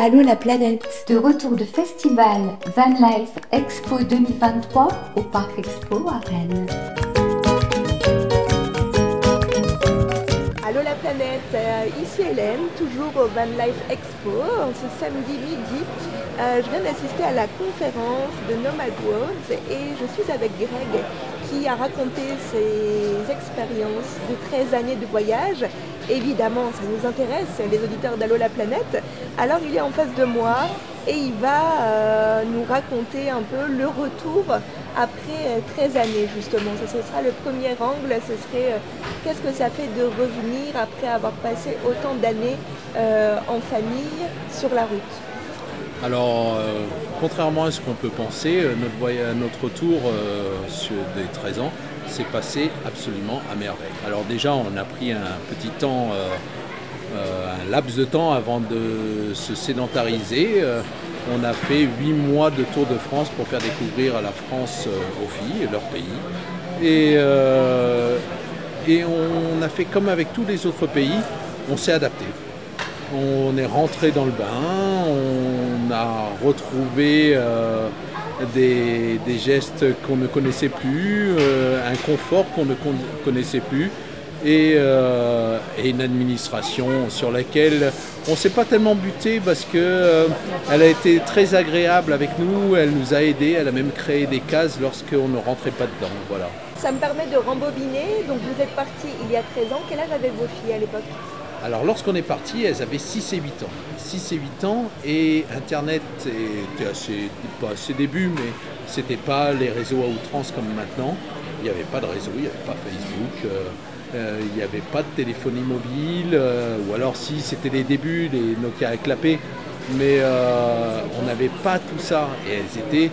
Allô la planète De retour de festival Van Life Expo 2023 au Parc Expo à Rennes. Allô la planète, euh, ici Hélène, toujours au Van Life Expo, ce samedi midi. Euh, je viens d'assister à la conférence de Nomad Worlds et je suis avec Greg qui a raconté ses expériences de 13 années de voyage. Évidemment, ça nous intéresse, les auditeurs d'Allo la planète. Alors il est en face de moi et il va euh, nous raconter un peu le retour après 13 années justement. Ce, sera le premier angle, ce serait euh, qu'est-ce que ça fait de revenir après avoir passé autant d'années euh, en famille sur la route? Alors, contrairement à ce qu'on peut penser, notre, notre retour des 13 ans s'est passé absolument à merveille. Alors déjà, on a pris un petit temps euh, un laps de temps avant de se sédentariser. Euh, on a fait huit mois de Tour de France pour faire découvrir la France euh, aux filles, leur pays. Et, et on a fait comme avec tous les autres pays, on s'est adapté. On est rentré dans le bain, on a retrouvé des, gestes qu'on ne connaissait plus, un confort qu'on ne connaissait plus. Euh, et, une administration sur laquelle on ne s'est pas tellement buté parce qu'elle euh, a été très agréable avec nous, elle nous a aidés, elle a même créé des cases lorsqu'on ne rentrait pas dedans. Voilà. Ça me permet de rembobiner, donc vous êtes parti il y a 13 ans, quel âge avaient vos filles à l'époque? Alors lorsqu'on est parti, elles avaient 6 et 8 ans. 6 et 8 ans et Internet était assez, pas à ses débuts, mais c'était pas les réseaux à outrance comme maintenant. Il n'y avait pas de réseau, il n'y avait pas Facebook. Euh, euh, il n'y avait pas de téléphonie mobile, euh, ou alors si c'était les débuts, les Nokia éclapés, mais on n'avait pas tout ça. Et elles étaient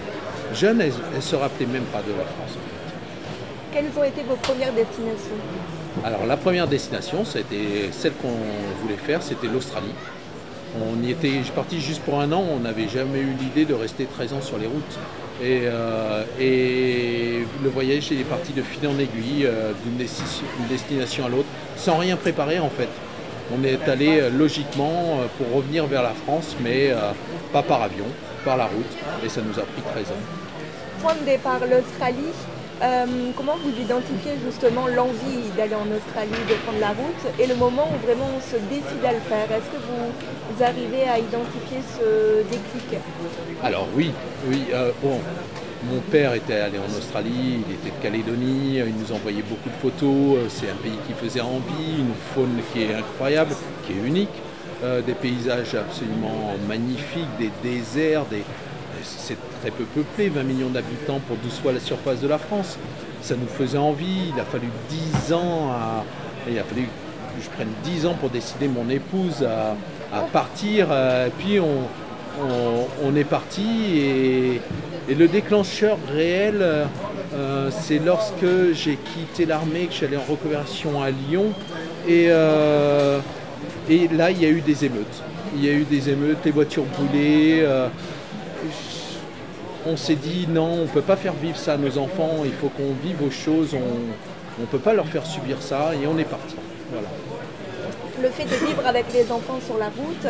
jeunes, elles ne se rappelaient même pas de la France. Quelles ont été vos premières destinations? Alors la première destination, c'était celle qu'on voulait faire, c'était l'Australie. On y était, parti juste pour un an, on n'avait jamais eu l'idée de rester 13 ans sur les routes. Euh, et, le voyage est parti de fil en aiguille, euh, d'une destination à l'autre, sans rien préparer en fait. On est allé euh, logiquement pour revenir vers la France, mais pas par avion, par la route, et ça nous a pris 13 ans. Point de départ, l'Australie. Comment vous identifiez justement l'envie d'aller en Australie, de prendre la route, et le moment où vraiment on se décide à le faire? Est-ce que vous arrivez à identifier ce déclic? Alors oui, oui. Euh, bon, mon père était allé en Australie, il était de Calédonie, il nous envoyait beaucoup de photos. Euh, c'est un pays qui faisait envie, une faune qui est incroyable, qui est unique, euh, des paysages absolument magnifiques, des déserts, c'est très peu peuplé, 20 millions d'habitants pour 12 fois la surface de la France. Ça nous faisait envie, il a fallu 10 ans à, il a fallu que je prenne 10 ans pour décider mon épouse à, partir. puis on, est parti et, le déclencheur réel, euh, c'est lorsque j'ai quitté l'armée, que j'allais en reconversion à Lyon. Et, euh, là, il y a eu des émeutes. Il y a eu des émeutes, les voitures brûlées. Euh, on s'est dit non, on ne peut pas faire vivre ça à nos enfants, il faut qu'on vive aux choses, on ne peut pas leur faire subir ça et on est parti. Voilà le fait de vivre avec les enfants sur la route,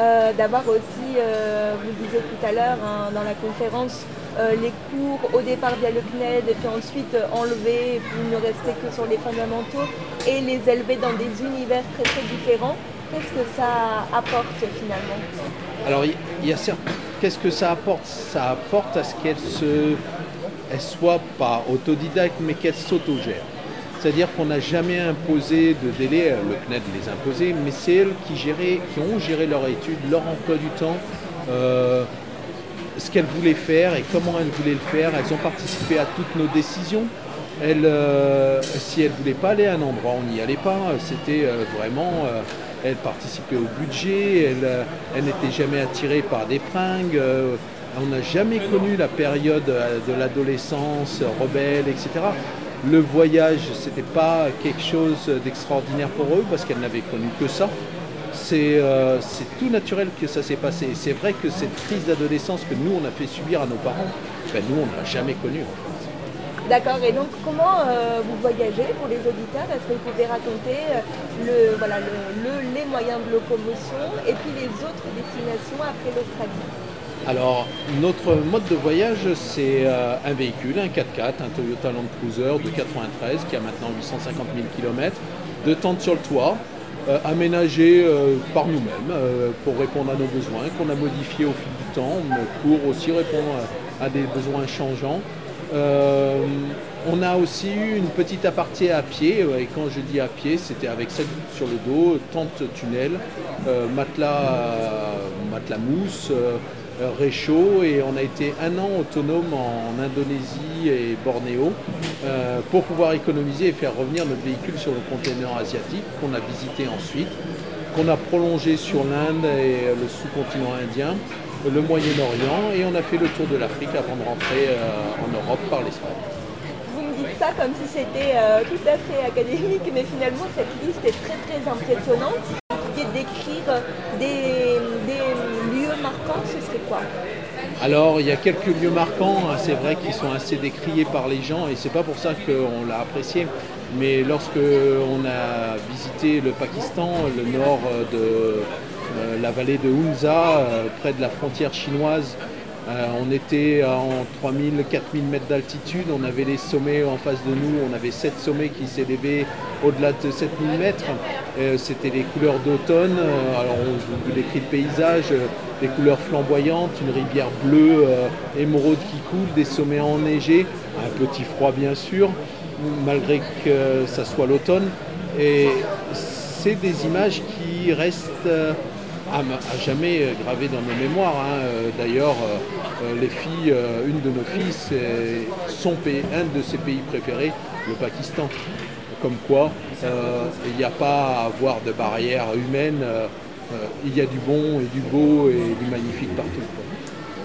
euh, d'avoir aussi, euh, vous le disiez tout à l'heure hein, dans la conférence, euh, les cours au départ via le CNED et puis ensuite enlever, vous ne rester que sur les fondamentaux et les élever dans des univers très très différents. Qu'est-ce que ça apporte finalement? Alors il y, a qu'est-ce que ça apporte? Ça apporte à ce qu'elle se, elle soit pas autodidacte mais qu'elle s'autogère. C'est-à-dire qu'on n'a jamais imposé de délai, le CNED les imposait, mais c'est elles qui, ont géré leur étude, leur emploi du temps, euh, ce qu'elles voulaient faire et comment elles voulaient le faire. Elles ont participé à toutes nos décisions. Elles, euh, si elles ne voulaient pas aller à un endroit, on n'y allait pas. C'était euh, vraiment. Elles participaient au budget, elles, n'étaient jamais attirées par des fringues. on n'a jamais connu la période de l'adolescence rebelle, etc le voyage, c'était pas quelque chose d'extraordinaire pour eux parce qu'elles n'avaient connu que ça. Euh, c'est tout naturel que ça s'est passé. C'est vrai que cette crise d'adolescence que nous, on a fait subir à nos parents, ben nous, on ne l'a jamais connue. D'accord, et donc comment euh, vous voyagez pour les auditeurs? Est-ce que vous pouvez raconter euh, les moyens de locomotion et puis les autres destinations après l'Australie? Alors, notre mode de voyage, c'est euh, un véhicule, un 4x4, un Toyota Land Cruiser de 93 qui a maintenant 850 000 km, de tentes sur le toit, aménagé par nous-mêmes pour répondre à nos besoins, qu'on a modifié au fil du temps pour aussi répondre à des besoins changeants. Euh, on a aussi eu une petite aparté à pied, et quand je dis à pied, c'était avec 7 sur le dos, tente tunnel, euh, matelas, matelas mousse, euh, réchaud, et on a été un an autonome en Indonésie et Bornéo pour pouvoir économiser et faire revenir notre véhicule sur le conteneur asiatique qu'on a visité ensuite, qu'on a prolongé sur l'Inde et le sous-continent indien le Moyen-Orient et on a fait le tour de l'Afrique avant de rentrer euh, en Europe par l'Espagne. Vous me dites ça comme si c'était euh, tout à fait académique, mais finalement cette liste est très très impressionnante. Vous décrire des, lieux marquants, ce serait quoi? Alors il y a quelques lieux marquants, hein, c'est vrai qu'ils sont assez décriés par les gens et c'est pas pour ça qu'on l'a apprécié. Mais lorsque on a visité le Pakistan, le nord de, euh, la vallée de Hunza, euh, près de la frontière chinoise. Euh, on était en 3000, 4000 mètres d'altitude, on avait les sommets en face de nous, on avait sept sommets qui s'élevaient au-delà de 7000 mètres. C'était les couleurs d'automne, alors on vous décrit le paysage, des couleurs flamboyantes, une rivière bleue, émeraude qui coule, des sommets enneigés, un petit froid bien sûr, malgré que ça soit l'automne. Et c'est des images qui restent à, jamais euh, gravé dans nos mémoires. Hein. Euh, d'ailleurs, euh, les filles, une de nos filles, c'est son pays, un de ses pays préférés, le Pakistan. Comme quoi, il n'y a pas à avoir de barrière humaine. il y a du bon et du beau et du magnifique partout.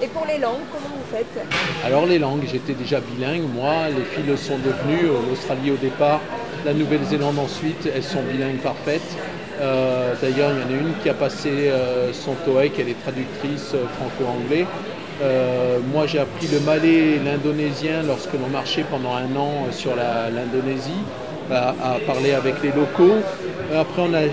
Et pour les langues, comment vous faites? Alors les langues, j'étais déjà bilingue, moi, les filles le sont devenues, l'Australie au départ, la Nouvelle-Zélande ensuite, elles sont bilingues parfaites. Euh, d'ailleurs, il y en a une qui a passé euh, son TOEIC, elle est traductrice euh, franco-anglais. moi, j'ai appris le malais et l'indonésien lorsque l'on marchait pendant un an sur l'Indonésie, à, parler avec les locaux. Après, on a,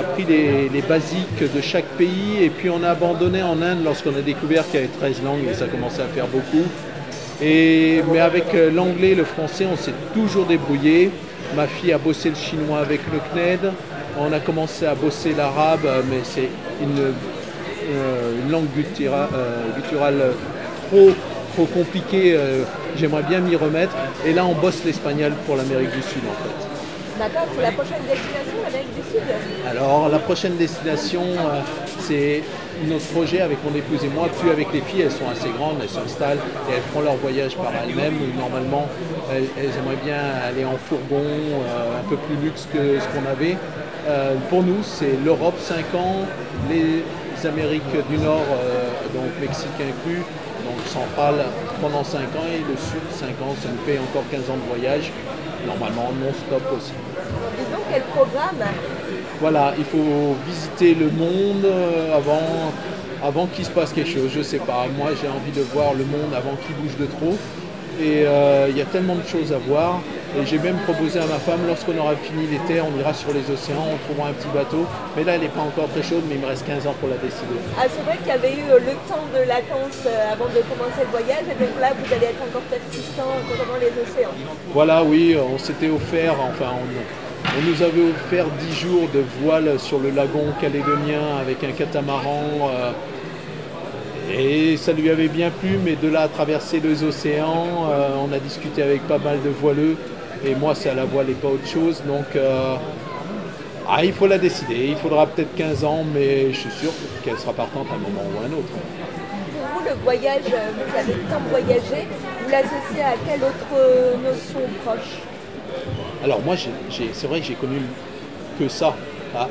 appris les, basiques de chaque pays et puis on a abandonné en Inde lorsqu'on a découvert qu'il y avait 13 langues et ça commençait à faire beaucoup. mais avec l'anglais et le français, on s'est toujours débrouillé. Ma fille a bossé le chinois avec le CNED. On a commencé à bosser l'arabe, mais c'est une, euh, langue euh, gutturale, trop, trop compliquée. Euh, j'aimerais bien m'y remettre. Et là, on bosse l'espagnol pour l'Amérique du Sud, en fait. D'accord, c'est la prochaine destination, l'Amérique du Sud? Alors, la prochaine destination, c'est notre projet avec mon épouse et moi, plus avec les filles, elles sont assez grandes, elles s'installent et elles font leur voyage par elles-mêmes. Normalement, elles, aimeraient bien aller en fourgon, un peu plus luxe que ce qu'on avait. Euh, pour nous, c'est l'Europe 5 ans, les Amériques du Nord, euh, donc Mexique inclus, donc centrale pendant 5 ans et le Sud 5 ans, ça nous fait encore 15 ans de voyage, normalement non-stop aussi. Et donc quel programme? Voilà, il faut visiter le monde euh, avant, avant qu'il se passe quelque chose, je sais pas. Moi j'ai envie de voir le monde avant qu'il bouge de trop. Et il y a tellement de choses à voir. Et j'ai même proposé à ma femme, lorsqu'on aura fini l'été, on ira sur les océans, on trouvera un petit bateau. Mais là, elle n'est pas encore très chaude, mais il me reste 15 ans pour la décider. Ah, c'est vrai qu'il y avait eu euh, le temps de latence euh, avant de commencer le voyage, et donc là, vous allez être encore persistant concernant les océans. Voilà, oui, on s'était offert, enfin, on, nous avait offert 10 jours de voile sur le lagon calédonien avec un catamaran. Euh, et ça lui avait bien plu, mais de là à traverser les océans, on a discuté avec pas mal de voileux. Et moi, c'est à la voile et pas autre chose. Donc, euh, ah, il faut la décider. Il faudra peut-être 15 ans, mais je suis sûr qu'elle sera partante à un moment ou à un autre. Pour vous, le voyage, vous avez tant voyagé, vous l'associez à quelle autre notion proche? Alors, moi, c'est vrai que j'ai connu que ça.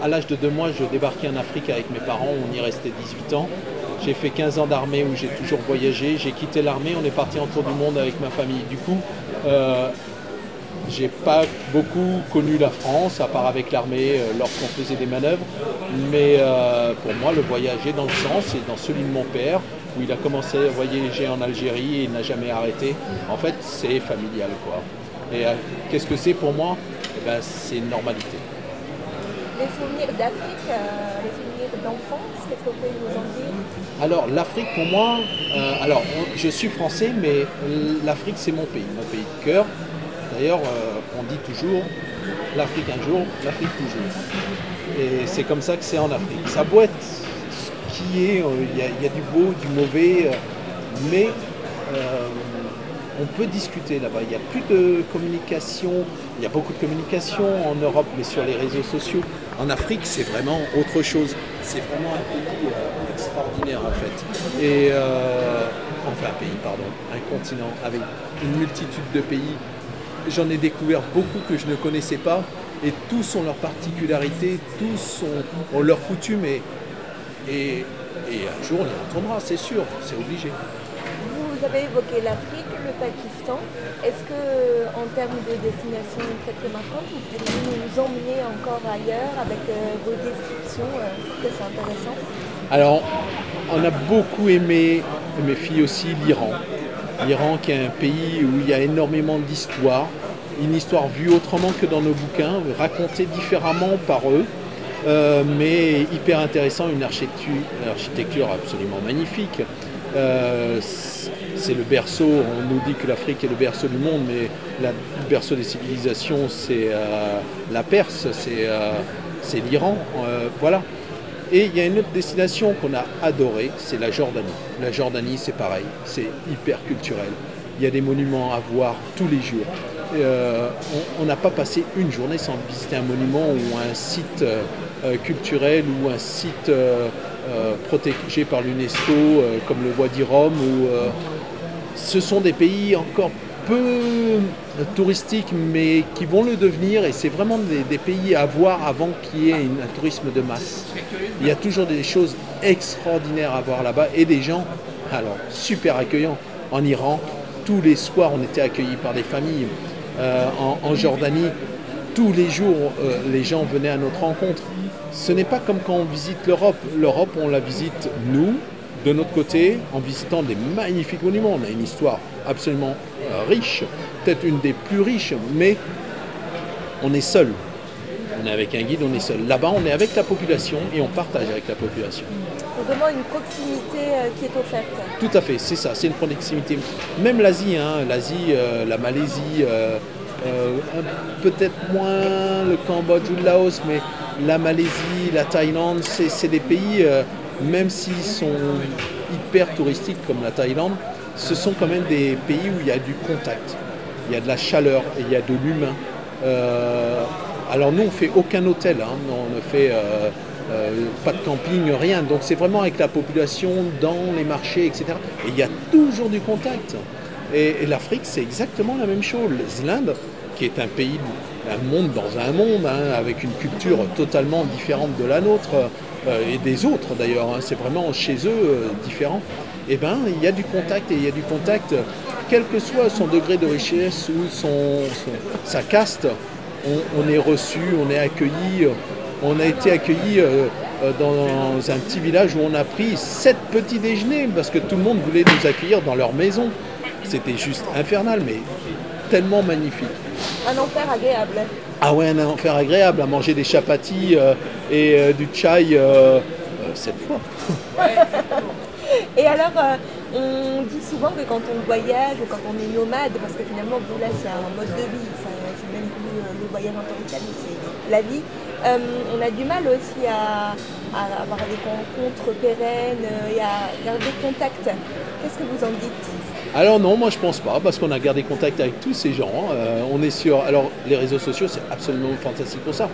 À, l'âge de deux mois, je débarquais en Afrique avec mes parents, on y restait 18 ans. J'ai fait 15 ans d'armée où j'ai toujours voyagé. J'ai quitté l'armée, on est parti en tour du monde avec ma famille. Du coup, euh, j'ai pas beaucoup connu la France, à part avec l'armée euh, lorsqu'on faisait des manœuvres. Mais euh, pour moi, le voyage est dans le sens et dans celui de mon père. où il a commencé à voyager en Algérie et il n'a jamais arrêté. En fait, c'est familial. quoi. Et euh, qu'est-ce que c'est pour moi? Eh ben, C'est une normalité. Les souvenirs d'Afrique, euh, les souvenirs d'enfance, qu'est-ce que vous pouvez nous en dire? Alors l'Afrique pour moi, euh, alors je suis français mais l'Afrique c'est mon pays, mon pays de cœur. D'ailleurs euh, on dit toujours l'Afrique un jour, l'Afrique toujours. Et c'est comme ça que c'est en Afrique. Ça être ce qui est, euh, il y, a- du beau, du mauvais, euh, mais on peut discuter là-bas. Il n'y a plus de communication, il y a beaucoup de communication en Europe, mais sur les réseaux sociaux. En Afrique, c'est vraiment autre chose. C'est vraiment un pays extraordinaire en fait. Et enfin un pays, pardon, un continent avec une multitude de pays. J'en ai découvert beaucoup que je ne connaissais pas, et tous ont leurs particularités, tous ont, ont leurs coutumes, et, et, et un jour on y retournera, c'est sûr, c'est obligé. Vous avez évoqué l'Afrique, le Pakistan. Est-ce que, en termes de destination très très marquante, vous pourriez nous emmener encore ailleurs avec euh, vos descriptions euh, que c'est intéressant? Alors, on a beaucoup aimé, mes filles aussi, l'Iran. L'Iran qui est un pays où il y a énormément d'histoire, une histoire vue autrement que dans nos bouquins, racontée différemment par eux, euh, mais hyper intéressant, une architecture, absolument magnifique. Euh, c'est le berceau, on nous dit que l'Afrique est le berceau du monde, mais le berceau des civilisations, c'est euh, la Perse, c'est l'Iran. voilà. Et il y a une autre destination qu'on a adorée, c'est la Jordanie. La Jordanie, c'est pareil, c'est hyper culturel. Il y a des monuments à voir tous les jours. Euh, on- n'a pas passé une journée sans visiter un monument ou un site euh, euh, culturel ou un site protégé par l'UNESCO, comme le Wadi Rum. Ou, ce sont des pays encore peu touristiques, mais qui vont le devenir. Et c'est vraiment des, pays à voir avant qu'il y ait un tourisme de masse. Il y a toujours des choses extraordinaires à voir là-bas et des gens, alors, super accueillants. En Iran, tous les soirs, on était accueillis par des familles. Euh, en, en Jordanie, tous les jours, euh, les gens venaient à notre rencontre. Ce n'est pas comme quand on visite l'Europe. L'Europe, on la visite, nous, de notre côté, en visitant des magnifiques monuments. On a une histoire absolument euh, riche, peut-être une des plus riches, mais on est seul. On est avec un guide, on est seul. Là-bas, on est avec la population et on partage avec la population. Donc vraiment une proximité euh, qui est offerte. Tout à fait, c'est ça, c'est une proximité. Même l'Asie, hein, l'Asie, euh, la Malaisie, euh, euh, peut-être moins le Cambodge ou le Laos, mais la Malaisie, la Thaïlande, c'est des pays, même s'ils sont hyper touristiques comme la Thaïlande, ce sont quand même des pays où il y a du contact, il y a de la chaleur il y a de l'humain. Euh, alors nous, on fait aucun hôtel, hein, on ne fait euh, euh, pas de camping, rien. Donc c'est vraiment avec la population, dans les marchés, etc. Et il y a toujours du contact. Et, l'Afrique, c'est exactement la même chose. L'Inde, qui est un pays, un monde dans un monde, hein, avec une culture totalement différente de la nôtre, et des autres d'ailleurs, hein, c'est vraiment chez eux euh, différent. Et ben, il y a du contact, et il y a du contact, euh, quel que soit son degré de richesse ou son, sa caste, on, on est reçu, on est accueilli. euh, On a été accueilli euh, euh, dans un petit village où on a pris sept petits déjeuners parce que tout le monde voulait nous accueillir dans leur maison. C'était juste infernal, mais tellement magnifique. Un enfer agréable. Ah ouais, un enfer agréable à manger des chapatis euh, et euh, du chai euh, euh, cette fois. Et alors, on dit souvent que quand on voyage ou quand on est nomade, parce que finalement, vous là, c'est un mode de vie, c'est même plus le voyage en tant que c'est la vie. euh, on a du mal aussi à, à avoir des rencontres pérennes et à garder contact. Qu'est-ce que vous en dites? Alors non, moi je pense pas, parce qu'on a gardé contact avec tous ces gens. Euh, on est sur. Alors les réseaux sociaux, c'est absolument fantastique pour ça.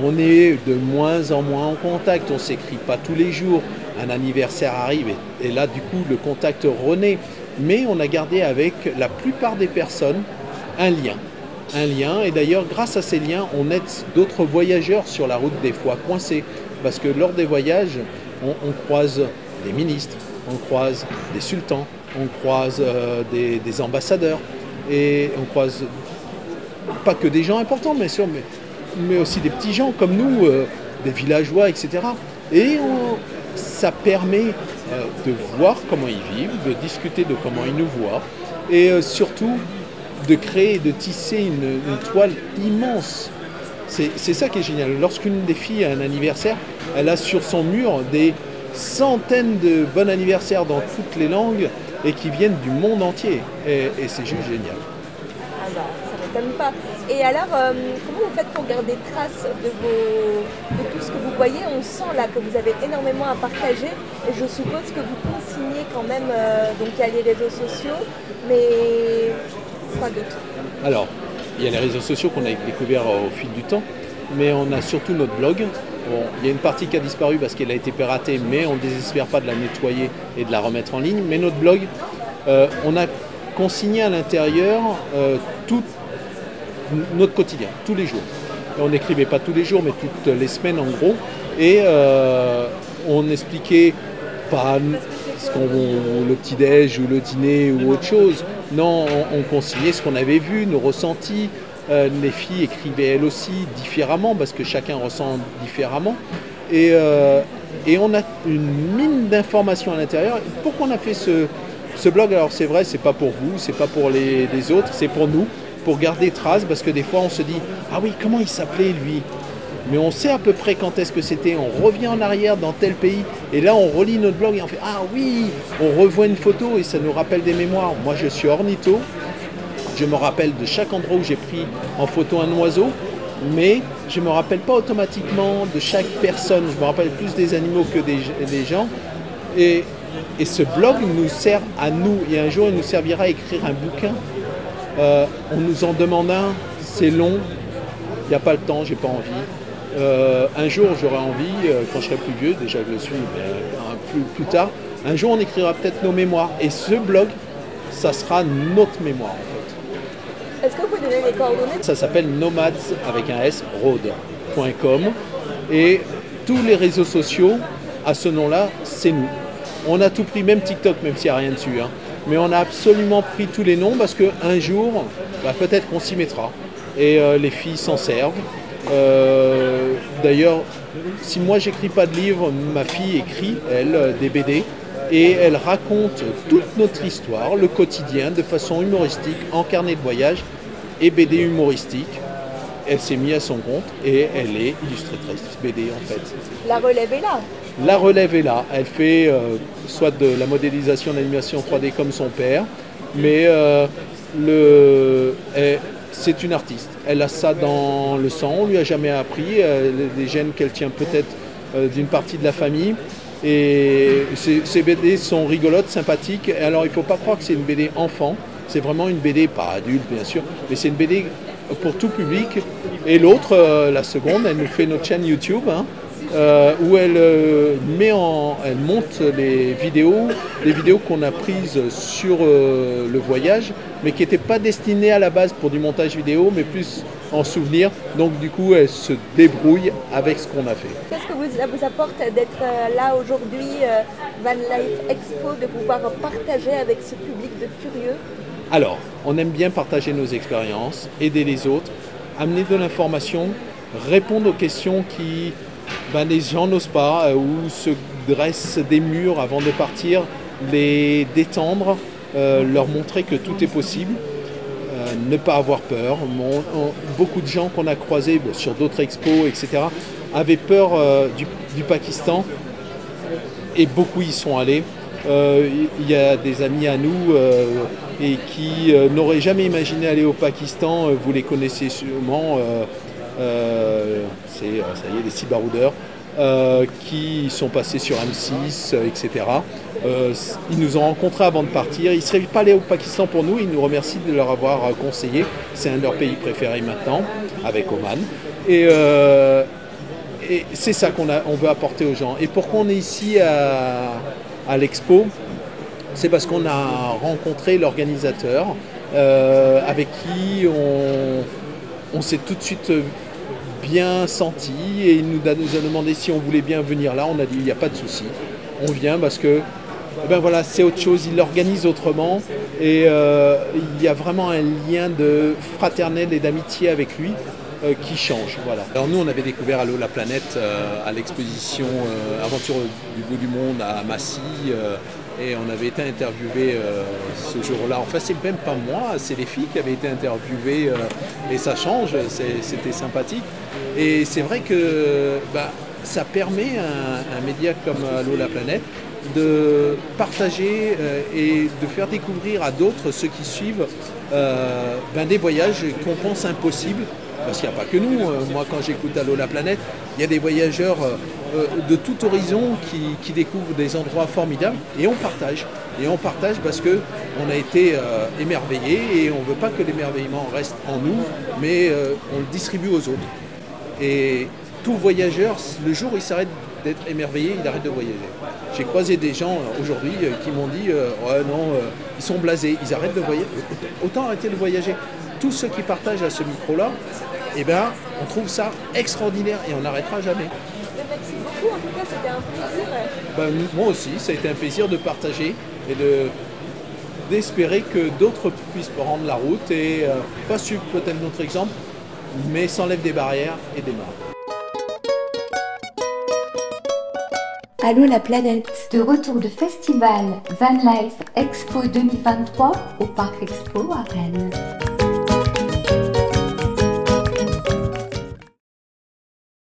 On est de moins en moins en contact, on s'écrit pas tous les jours. Un anniversaire arrive et, là du coup le contact renaît. Mais on a gardé avec la plupart des personnes un lien. Un lien, et d'ailleurs grâce à ces liens, on aide d'autres voyageurs sur la route des fois coincés. Parce que lors des voyages, on croise des ministres, on croise des sultans, on croise euh, des, ambassadeurs, et on croise pas que des gens importants, bien sûr, mais, aussi des petits gens comme nous, euh, des villageois, etc. Et ça permet euh, de voir comment ils vivent, de discuter de comment ils nous voient, et surtout de créer, de tisser une, toile immense. C'est ça qui est génial. Lorsqu'une des filles a un anniversaire, elle a sur son mur des centaines de bon anniversaire dans toutes les langues et qui viennent du monde entier. Et, et c'est juste génial. Ah bah, ça m'étonne pas. Et alors, euh, comment vous faites pour garder trace de, vos, de tout ce que vous voyez? On sent là que vous avez énormément à partager. Et je suppose que vous consignez quand même, euh, donc il y a les réseaux sociaux, mais quoi d'autre? Alors, il y a les réseaux sociaux qu'on a découverts au fil du temps, mais on a surtout notre blog. Bon, il y a une partie qui a disparu parce qu'elle a été piratée, mais on ne désespère pas de la nettoyer et de la remettre en ligne. Mais notre blog, euh, on a consigné à l'intérieur euh, tout notre quotidien, tous les jours. Et on n'écrivait pas tous les jours, mais toutes les semaines en gros. Et euh, on expliquait pas le petit-déj ou le dîner ou autre chose. Non, on, on consignait ce qu'on avait vu, nos ressentis. Euh, les filles écrivaient elles aussi différemment parce que chacun ressent différemment. Et, euh, et on a une mine d'informations à l'intérieur. Pourquoi on a fait ce, blog? Alors c'est vrai, c'est pas pour vous, c'est pas pour les, les autres, c'est pour nous, pour garder trace parce que des fois on se dit ah oui comment il s'appelait lui? Mais on sait à peu près quand est-ce que c'était, on revient en arrière dans tel pays, et là on relit notre blog et on fait Ah oui, on revoit une photo et ça nous rappelle des mémoires. Moi je suis ornitho, je me rappelle de chaque endroit où j'ai pris en photo un oiseau, mais je ne me rappelle pas automatiquement de chaque personne, je me rappelle plus des animaux que des, gens. Et, ce blog nous sert à nous, et un jour il nous servira à écrire un bouquin. Euh, on nous en demande un, c'est long, il n'y a pas le temps, j'ai pas envie. Euh, un jour, j'aurai envie, euh, quand je serai plus vieux, déjà je le suis, euh, plus, plus tard, un jour on écrira peut-être nos mémoires. Et ce blog, ça sera notre mémoire en fait. Est-ce que vous pouvez donner les coordonnées? Ça s'appelle nomads avec un S, road.com. Et tous les réseaux sociaux, à ce nom-là, c'est nous. On a tout pris, même TikTok, même s'il n'y a rien dessus. hein. Mais on a absolument pris tous les noms parce qu'un jour, bah, peut-être qu'on s'y mettra. Et euh, les filles s'en servent. Euh, D'ailleurs, si moi j'écris pas de livre, ma fille écrit, elle, euh, des BD. Et elle raconte toute notre histoire, le quotidien, de façon humoristique, en carnet de voyage et BD humoristique. Elle s'est mise à son compte et elle est illustratrice BD en fait. La relève est là. La relève est là. Elle fait euh, soit de la modélisation d'animation 3D comme son père, mais euh, le, elle- c'est une artiste. Elle a ça dans le sang, on lui a jamais appris. euh, des gènes qu'elle tient peut-être euh, d'une partie de la famille. Et ces, ces BD sont rigolotes, sympathiques. Alors il ne faut pas croire que c'est une BD enfant. C'est vraiment une BD, pas adulte bien sûr, mais c'est une BD pour tout public. Et l'autre, euh, la seconde, elle nous fait notre chaîne YouTube. hein, euh, où elle euh, met en, elle monte les vidéos, les vidéos qu'on a prises sur le voyage, mais qui n'étaient pas destinées à la base pour du montage vidéo, mais plus en souvenir. Donc du coup, elle se débrouille avec ce qu'on a fait. Qu'est-ce que vous, ça vous apporte d'être là aujourd'hui, Van Life Expo, de pouvoir partager avec ce public de curieux? Alors, on aime bien partager nos expériences, aider les autres, amener de l'information, répondre aux questions qui ben, les gens n'osent pas euh, ou se dressent des murs avant de partir, les détendre, euh, leur montrer que tout est possible. euh, ne pas avoir peur. Beaucoup de gens qu'on a croisés sur d'autres expos, etc., avaient peur du, Pakistan et beaucoup y sont allés. Il y a des amis à nous et qui euh, n'auraient jamais imaginé aller au Pakistan. Euh, Vous les connaissez sûrement. euh, c'est ça y est, les six baroudeurs. qui sont passés sur M6, euh, etc. Ils nous ont rencontrés avant de partir. Ils ne seraient pas allés au Pakistan pour nous. Ils nous remercient de leur avoir conseillé. C'est un de leurs pays préférés maintenant, avec Oman. Et, c'est ça qu'on on veut apporter aux gens. Et pourquoi on est ici à l'expo C'est parce qu'on a rencontré l'organisateur euh, avec qui on, s'est tout de suite bien senti et il nous a, demandé si on voulait bien venir là. On a dit il n'y a pas de souci, on vient parce que eh ben voilà, c'est autre chose, il l'organise autrement et euh, il y a vraiment un lien de fraternel et d'amitié avec lui. qui change. Voilà. Alors nous, on avait découvert Allo la planète à l'exposition Aventure du bout du monde à Massy. Et on avait été interviewé ce jour-là. Enfin, c'est même pas moi, c'est les filles qui avaient été interviewées. et ça change, c'était sympathique. Et c'est vrai que bah, ça permet à un, média comme Allo la planète de partager euh, et de faire découvrir à d'autres, ceux qui suivent, euh, ben, des voyages qu'on pense impossibles. Parce qu'il n'y a pas que nous. Euh, moi, quand j'écoute Allo la planète, il y a des voyageurs de tout horizon qui, découvrent des endroits formidables et on partage. Et on partage parce qu'on a été émerveillés et on ne veut pas que l'émerveillement reste en nous, mais on le distribue aux autres. Et tout voyageur, le jour où il s'arrête d'être émerveillé, il arrête de voyager. J'ai croisé des gens euh, aujourd'hui euh, qui m'ont dit euh, ouais, non, ils sont blasés, ils arrêtent de voyager. Autant arrêter de voyager. Tous ceux qui partagent à ce micro-là, eh ben, on trouve ça extraordinaire et on n'arrêtera jamais. Merci beaucoup, en tout cas c'était un plaisir. Ben, moi aussi, ça a été un plaisir de partager et de d'espérer que d'autres puissent prendre la route et pas suivre peut-être notre exemple, mais s'enlève des barrières et des marques. Allô la planète De retour de festival Van Life Expo 2023 au Parc Expo à Rennes.